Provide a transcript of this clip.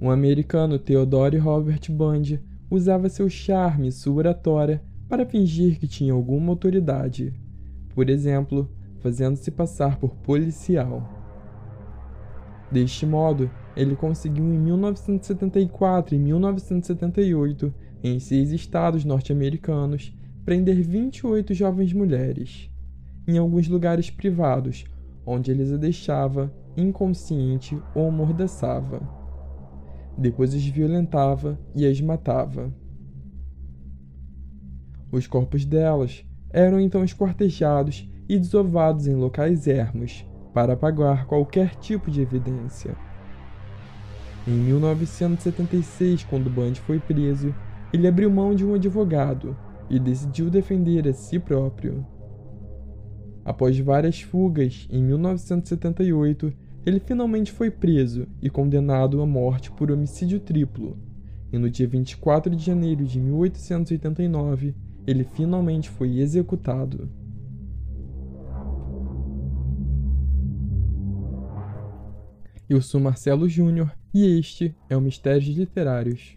O americano Theodore Robert Bundy usava seu charme e sua oratória para fingir que tinha alguma autoridade, por exemplo, fazendo-se passar por policial. Deste modo, ele conseguiu em 1974 e 1978, em seis estados norte-americanos, prender 28 jovens mulheres, em alguns lugares privados, onde ele as deixava inconsciente ou amordaçava. Depois as violentava e as matava. Os corpos delas eram então esquartejados e desovados em locais ermos para apagar qualquer tipo de evidência. Em 1976, quando Bundy foi preso, ele abriu mão de um advogado e decidiu defender a si próprio. Após várias fugas, em 1978, ele finalmente foi preso e condenado à morte por homicídio triplo. E no dia 24 de janeiro de 1889, ele finalmente foi executado. Eu sou Marcelo Júnior e este é o Mistérios Literários.